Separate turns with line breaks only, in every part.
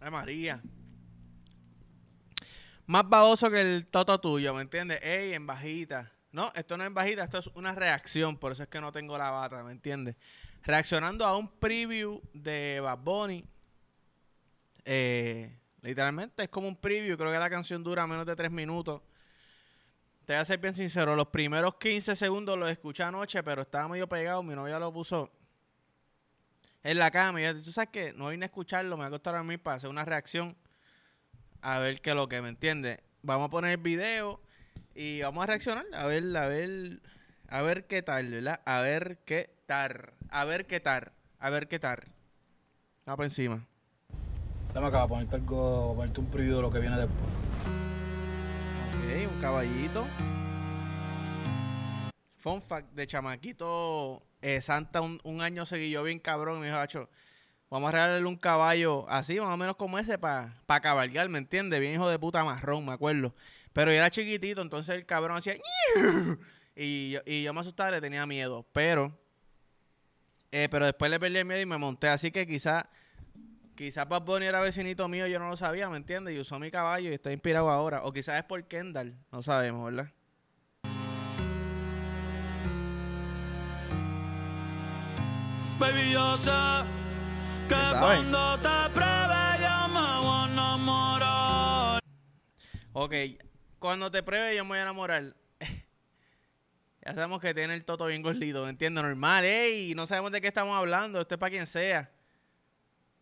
Ay, María. Más baboso que el toto tuyo, ¿me entiendes? Ey, en bajita. No, esto no es en bajita, esto es una reacción, por eso es que no tengo la bata, ¿me entiendes? Reaccionando a un preview de Bad Bunny. Eh, literalmente es como un preview, creo que la canción dura menos de tres minutos. Te voy a ser bien sincero, los primeros 15 segundos los escuché anoche, pero estaba medio pegado, mi novia lo puso en la cama. Y yo, tú sabes que no vine a escucharlo, me va a costar a mí para hacer una reacción a ver qué es lo que me entiende. Vamos a poner el video y vamos a reaccionar, a ver, a ver, a ver qué tal, ¿verdad? A ver qué tal, a ver qué tal, a ver qué tal. Vamos para encima.
Dame acá, ponerte algo, ponerte un preview de lo que viene después.
Ok, un caballito. Fun fact, de chamaquito, eh, Santa un, un año seguido bien cabrón y me dijo, "Acho, vamos a regalarle un caballo así, más o menos como ese, para pa cabalgar, ¿me entiendes? Bien hijo de puta marrón, me acuerdo. Pero yo era chiquitito, entonces el cabrón hacía... Y yo, y yo me asustaba, le tenía miedo. Pero... eh, pero después le perdí el miedo y me monté. Así que quizá... Quizás Bad Bunny era vecinito mío, yo no lo sabía, ¿me entiendes? Y usó mi caballo y está inspirado ahora. O quizás es por Kendall, no sabemos, ¿verdad?
Baby, yo sé que cuando te pruebe yo me voy a enamorar.
Ok, cuando te pruebe yo me voy a enamorar. ya sabemos que tiene el toto bien gordito, ¿me entiendes? Normal, ey, no sabemos de qué estamos hablando, esto es para quien sea.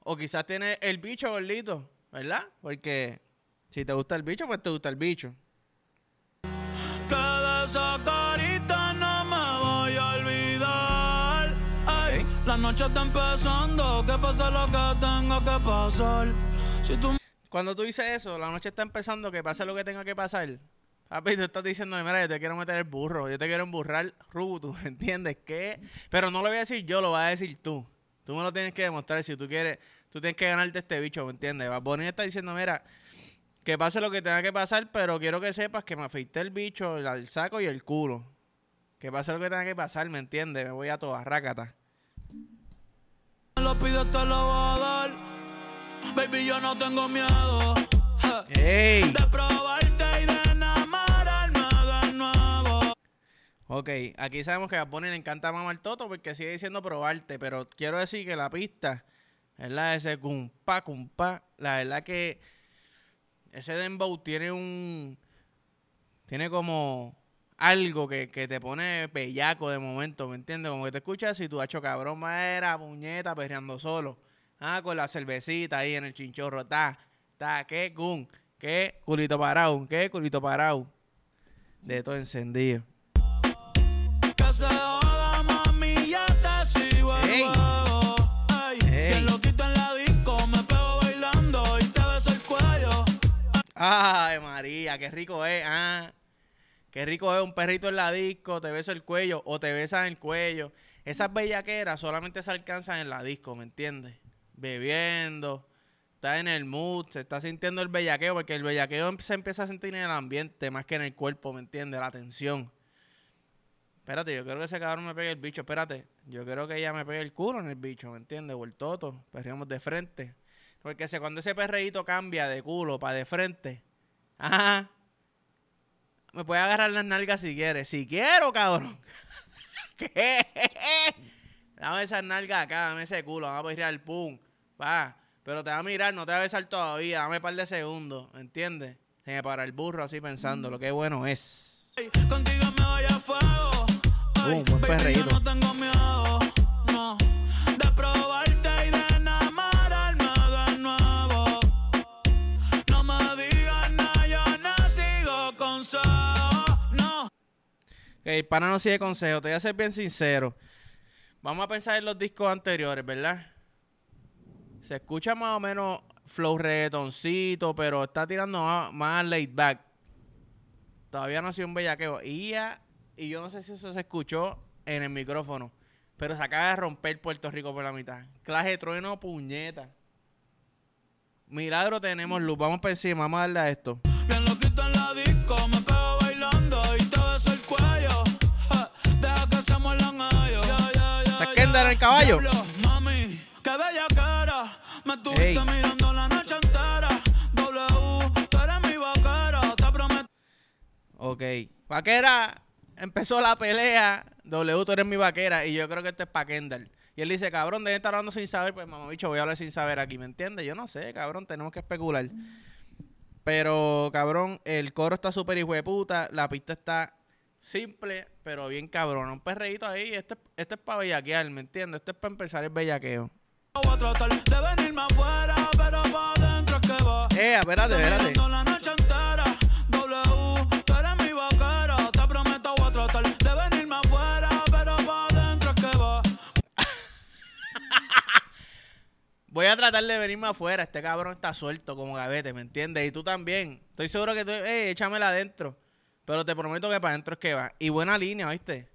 O quizás tiene el bicho gordito, ¿verdad? Porque si te gusta el bicho, pues te gusta el bicho.
La noche está empezando, que pase lo que tenga que pasar. Si tú
Cuando tú dices eso, la noche está empezando, que pase lo que tenga que pasar. Papi, tú estás diciendo, mira, yo te quiero meter el burro, yo te quiero emburrar, Rubutu, ¿entiendes? ¿Qué? Pero no lo voy a decir yo, lo vas a decir tú. Tú me lo tienes que demostrar si tú quieres, tú tienes que ganarte este bicho, ¿me entiendes? Bunny está diciendo, mira, que pase lo que tenga que pasar, pero quiero que sepas que me afeité el bicho, el saco y el culo. Que pase lo que tenga que pasar, ¿me entiendes? Me voy a toda rácata.
Lo pides, te lo voy a dar. Baby, yo no tengo miedo ja,
¡Ey!
de probarte y de enamorarme de nuevo.
Ok, aquí sabemos que a Bunny le encanta mamar toto porque sigue diciendo probarte, pero quiero decir que la pista, ¿verdad? Ese cumpa, cumpa, la verdad que ese dembow tiene un... Tiene como algo que, que te pone bellaco de momento, ¿me entiendes? Como que te escuchas y tú, hecho cabrón, era puñeta, perreando solo. Ah, con la cervecita ahí en el chinchorro, ta, ta, qué cum, qué culito parado, qué culito parado. De todo encendido.
Que se joda, mami, ya te sigo el
Ey.
juego. Ey,
Ey.
Bien loquito en la disco, me pego bailando y te beso el cuello.
Ay, María, qué rico es. Ah, qué rico es un perrito en la disco, te beso el cuello o te besan el cuello. Esas bellaqueras solamente se alcanzan en la disco, ¿me entiendes? Bebiendo, está en el mood, se está sintiendo el bellaqueo, porque el bellaqueo em- se empieza a sentir en el ambiente más que en el cuerpo, ¿me entiendes? La tensión. Espérate, yo quiero que ese cabrón me pegue el bicho, espérate. Yo quiero que ella me pegue el culo en el bicho, ¿me entiendes? O el toto, perreamos de frente. Porque cuando ese perreíto cambia de culo para de frente, ajá, me puede agarrar las nalgas si quiere. Si quiero, cabrón. ¿Qué? Dame esas nalgas acá, dame ese culo, vamos a perrear, pum, va. Pero te va a mirar, no te va a besar todavía, dame un par de segundos, ¿entiendes? Se me para el burro así pensando, lo que bueno es.
Contigo me voy a fuego. Ey,
Uh, buen
baby, yo no tengo miedo, no, de probarte y de enamorarme de nuevo. No me digas nada, yo no sigo no.
Ok, el pana no sigue consejo, te voy a ser bien sincero. Vamos a pensar en los discos anteriores, ¿verdad? Se escucha más o menos flow reggaetoncito, pero está tirando más, laid back. Todavía no ha sido un bellaqueo. Y, y yo no sé si eso se escuchó en el micrófono, pero se acaba de romper Puerto Rico por la mitad. Clase trueno, puñeta. Milagro tenemos luz. Vamos para encima, vamos a darle a esto.
Bien en el
caballo.
Vaquera.
Ok. Vaquera, empezó la pelea. W, tú eres mi vaquera. Y yo creo que esto es para Kendall. Y él dice, cabrón, de estar hablando sin saber. Pues, mamá, bicho, voy a hablar sin saber aquí, ¿me entiendes? Yo no sé, cabrón, tenemos que especular. Pero, cabrón, el coro está súper hijo de puta. La pista está simple, pero bien cabrón. Un perreíto ahí. Este, este es para bellaquear, ¿me entiendes? Este es para empezar el bellaqueo.
Voy a tratar de venirme afuera, pero pa' dentro es que va.
Eh, espérate, espérate.
Mirando la noche entera. W, tú eres mi vaquera. Te prometo voy a tratar de venirme afuera, pero que va.
Voy a tratar de venirme afuera. Este cabrón está suelto como gavete, ¿me entiendes? Y tú también. Estoy seguro que tú, eh, échamela adentro. Pero te prometo que para adentro es que va. Y buena línea, ¿viste?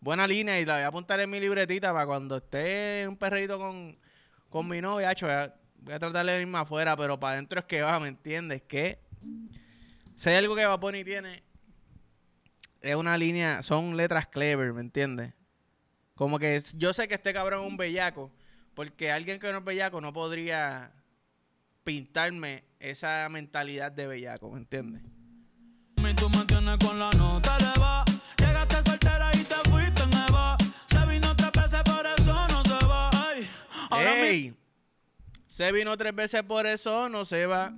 Buena línea. Y la voy a apuntar en mi libretita para cuando esté un perrito con, con mi novia. Voy a, tratar de venirme afuera, pero para adentro es que va, ¿me entiendes? Que si hay algo que Bunny tiene, es una línea, son letras clever, ¿me entiendes? Como que yo sé que este cabrón es un bellaco, porque alguien que no es bellaco no podría pintarme esa mentalidad de bellaco, ¿me entiendes?
Tienes con la nota elevada. Llegaste soltera y te fuiste en Eva. Se vino tres veces, por eso no se va. Ay, ahora
¡Ey! Se vino tres veces por eso, no se va.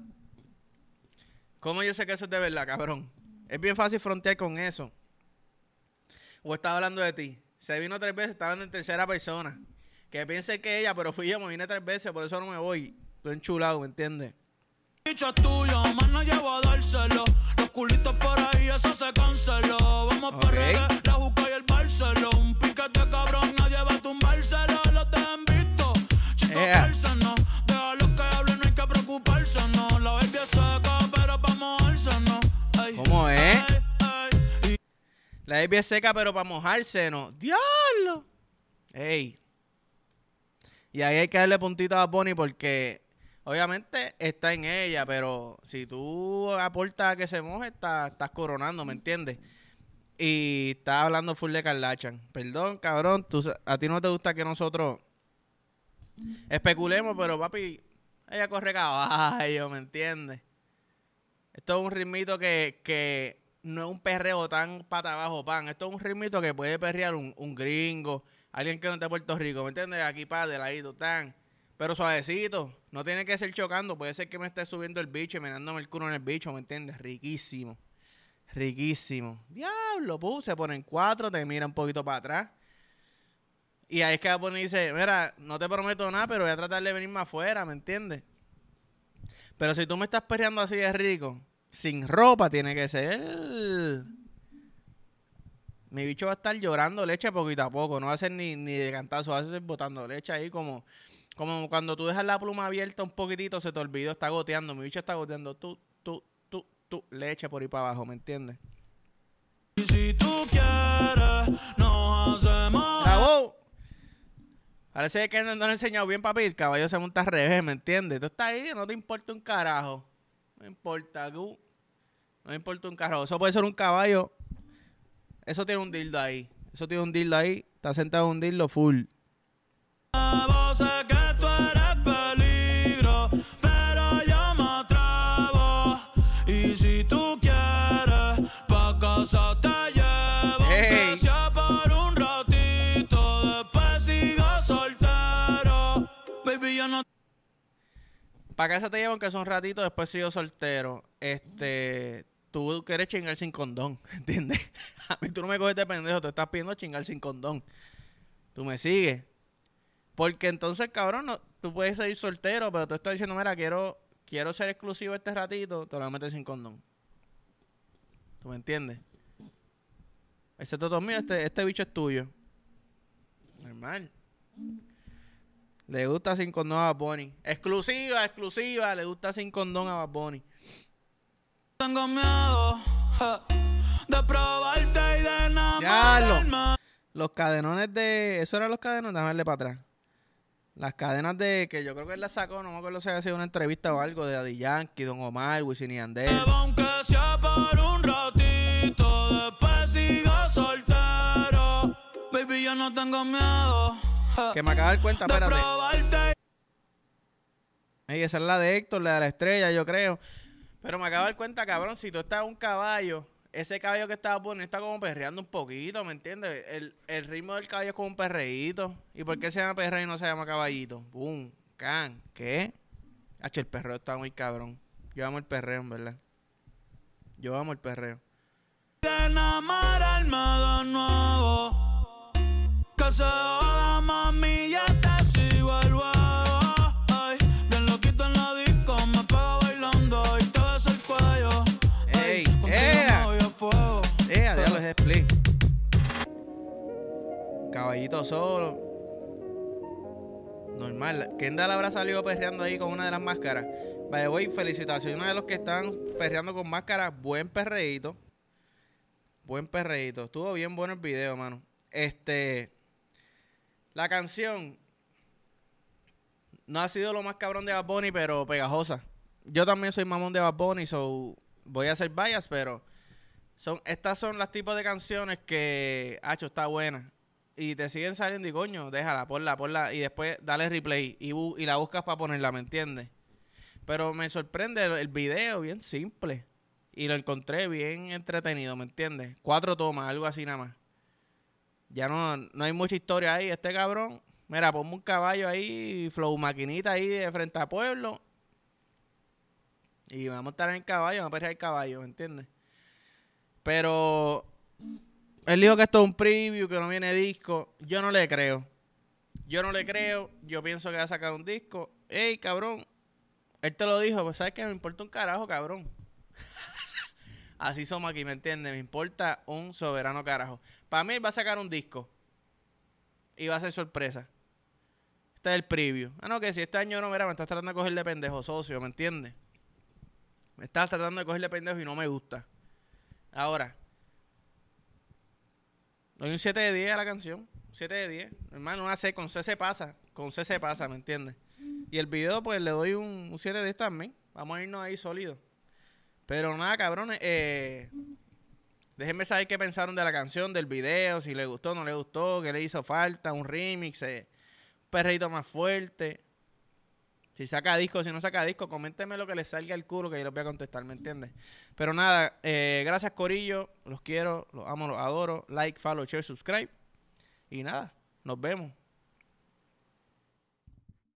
¿Cómo yo sé que eso es de verdad, cabrón? Es bien fácil frontear con eso. O está hablando de ti. Se vino tres veces, está hablando en tercera persona. Que piense que ella, pero fui yo, me vine tres veces, por eso no me voy. Estoy enchulado, ¿me entiendes?
bicho es tuyo, más no llevo a dárselo. Los culitos por ahí, eso se canceló. Vamos
Ok.
por la juca y el Barceló. Un piquete cabrón, nadie va a tumbárselo. Los te han visto, chicos,
Ea.
no. Déjalos que hablen, no hay que preocuparse, no. La baby seca, pero pa' mojarse, no. Ey,
¿Cómo es? La baby es seca, pero para mojarse, ¿no? ¡Diablo! ¡Ey! Y ahí hay que darle puntito a Bonnie porque obviamente está en ella, pero si tú aportas a que se moje, está- estás coronando, ¿me entiendes? Y estás hablando full de Carlachan. Perdón, cabrón, tú, a ti no te gusta que nosotros especulemos, pero papi, ella corre caballo, ¿me entiendes? Esto es un ritmito que, que no es un perreo tan pata abajo pan. Esto es un ritmito que puede perrear un, un gringo, alguien que no esté de Puerto Rico, ¿me entiendes? Aquí de ladito, tan. Pero suavecito, no tiene que ser chocando. Puede ser que me esté subiendo el bicho y me dándome el culo en el bicho, ¿me entiendes? Riquísimo. Riquísimo. Diablo, pu, se ponen cuatro, te mira un poquito para atrás. Y ahí es que y dice, mira, no te prometo nada, pero voy a tratar de venirme afuera, ¿me entiendes? Pero si tú me estás perreando así de rico, sin ropa tiene que ser. Mi bicho va a estar llorando leche poquito a poco. No va a ser ni, ni de cantazo, va a ser botando leche ahí como, como cuando tú dejas la pluma abierta un poquitito, se te olvidó, está goteando. Mi bicho está goteando tú, tú, tú, tú, leche por ahí para abajo, ¿me entiendes?
Y si tú quieres, nos hacemos.
¡Bravo! Parece que no, no le he enseñado bien, papi. El caballo se monta al revés, ¿me entiendes? Tú estás ahí, no te importa un carajo. No importa, gu. No importa un carajo. Eso puede ser un caballo. Eso tiene un dildo ahí. Eso tiene un dildo ahí. Está sentado en un dildo full.
Tú yo no
Para te llevan que son ratito, después sigo soltero. Este. Tú quieres chingar sin condón, ¿entiendes? A mí tú no me coges de pendejo, te estás pidiendo chingar sin condón. Tú me sigues. Porque entonces, cabrón, no, tú puedes seguir soltero, pero tú estás diciendo, mira, quiero, quiero ser exclusivo este ratito, te lo meter sin condón. ¿Tú me entiendes? Ese toto mío, este, este bicho es tuyo. Normal. Le gusta sin condón a Bad Bunny. Exclusiva, exclusiva, le gusta sin condón a Bad Bunny.
tengo miedo de probarte y de enamorarme.
Los cadenones de. Eso eran los cadenones, déjame darle para atrás. Las cadenas de. Que yo creo que él las sacó, no me acuerdo si había sido una entrevista o algo de Daddy Yankee, Don Omar, Wisin y Yandel.
Aunque sea por un ratito, después sigo soltero. Baby, yo no tengo miedo
Que me acaba de dar cuenta, espérate. Ey, esa es la de Héctor, la de la estrella, yo creo. Pero me acabo de dar cuenta, cabrón, si tú estás en un caballo ese caballo que estaba poniendo está como perreando un poquito, ¿me entiendes? El, el ritmo del caballo es como un perreíto. ¿Y por qué se llama perreo y no se llama caballito? Boom, can, ¿qué? Hacho, el perreo está muy cabrón. Yo amo el perreo, en verdad. Yo amo el perreo.
Nuevo.
Caballito solo. Normal. Kendall habrá salido perreando ahí con una de las máscaras. Vaya, voy, felicitaciones a los que están perreando con máscara. Buen perreíto. Buen perreíto. Estuvo bien bueno el video, mano. Este. La canción. No ha sido lo más cabrón de Bad Bunny, pero pegajosa. Yo también soy mamón de Bad Bunny, so voy a hacer bias, pero son, estas son las tipos de canciones que, hacho, está buena. Y te siguen saliendo y coño, déjala, ponla, ponla. Y después dale replay y, bu- y la buscas para ponerla, ¿me entiendes? Pero me sorprende el, el video, bien simple. Y lo encontré bien entretenido, ¿me entiendes? Cuatro tomas, algo así nada más. Ya no, no hay mucha historia ahí. Este cabrón, mira, ponme un caballo ahí, flow maquinita ahí de frente a pueblo. Y vamos a estar en el caballo, vamos a pelear el caballo, ¿me entiendes? Pero él dijo que esto es un preview, que no viene disco. Yo no le creo. Yo no le creo. Yo pienso que va a sacar un disco. Ey, cabrón. Él te lo dijo, pues sabes que me importa un carajo, cabrón. Así somos aquí, ¿me entiendes? Me importa un soberano carajo. Para mí él va a sacar un disco. Y va a ser sorpresa. Este es el preview. Ah, no, que si este año no, mira, me estás tratando de coger de pendejo, socio, ¿me entiendes? Me estás tratando de coger de pendejo y no me gusta. Ahora, doy un 7 de 10 a la canción. 7 de 10. Hermano, una C con C se pasa. Con C se pasa, ¿me entiendes? Y el video, pues le doy un, un 7 de 10 también. Vamos a irnos ahí sólidos. Pero nada, cabrones. Eh, déjenme saber qué pensaron de la canción, del video. Si les gustó, no les gustó. Qué le hizo falta. Un remix. eh, un perrito más fuerte. Si saca disco, si no saca disco, coméntenme lo que les salga el culo que yo les voy a contestar, ¿me entiendes? Pero nada, eh, gracias Corillo, los quiero, los amo, los adoro. Like, follow, share, subscribe. Y nada, nos vemos.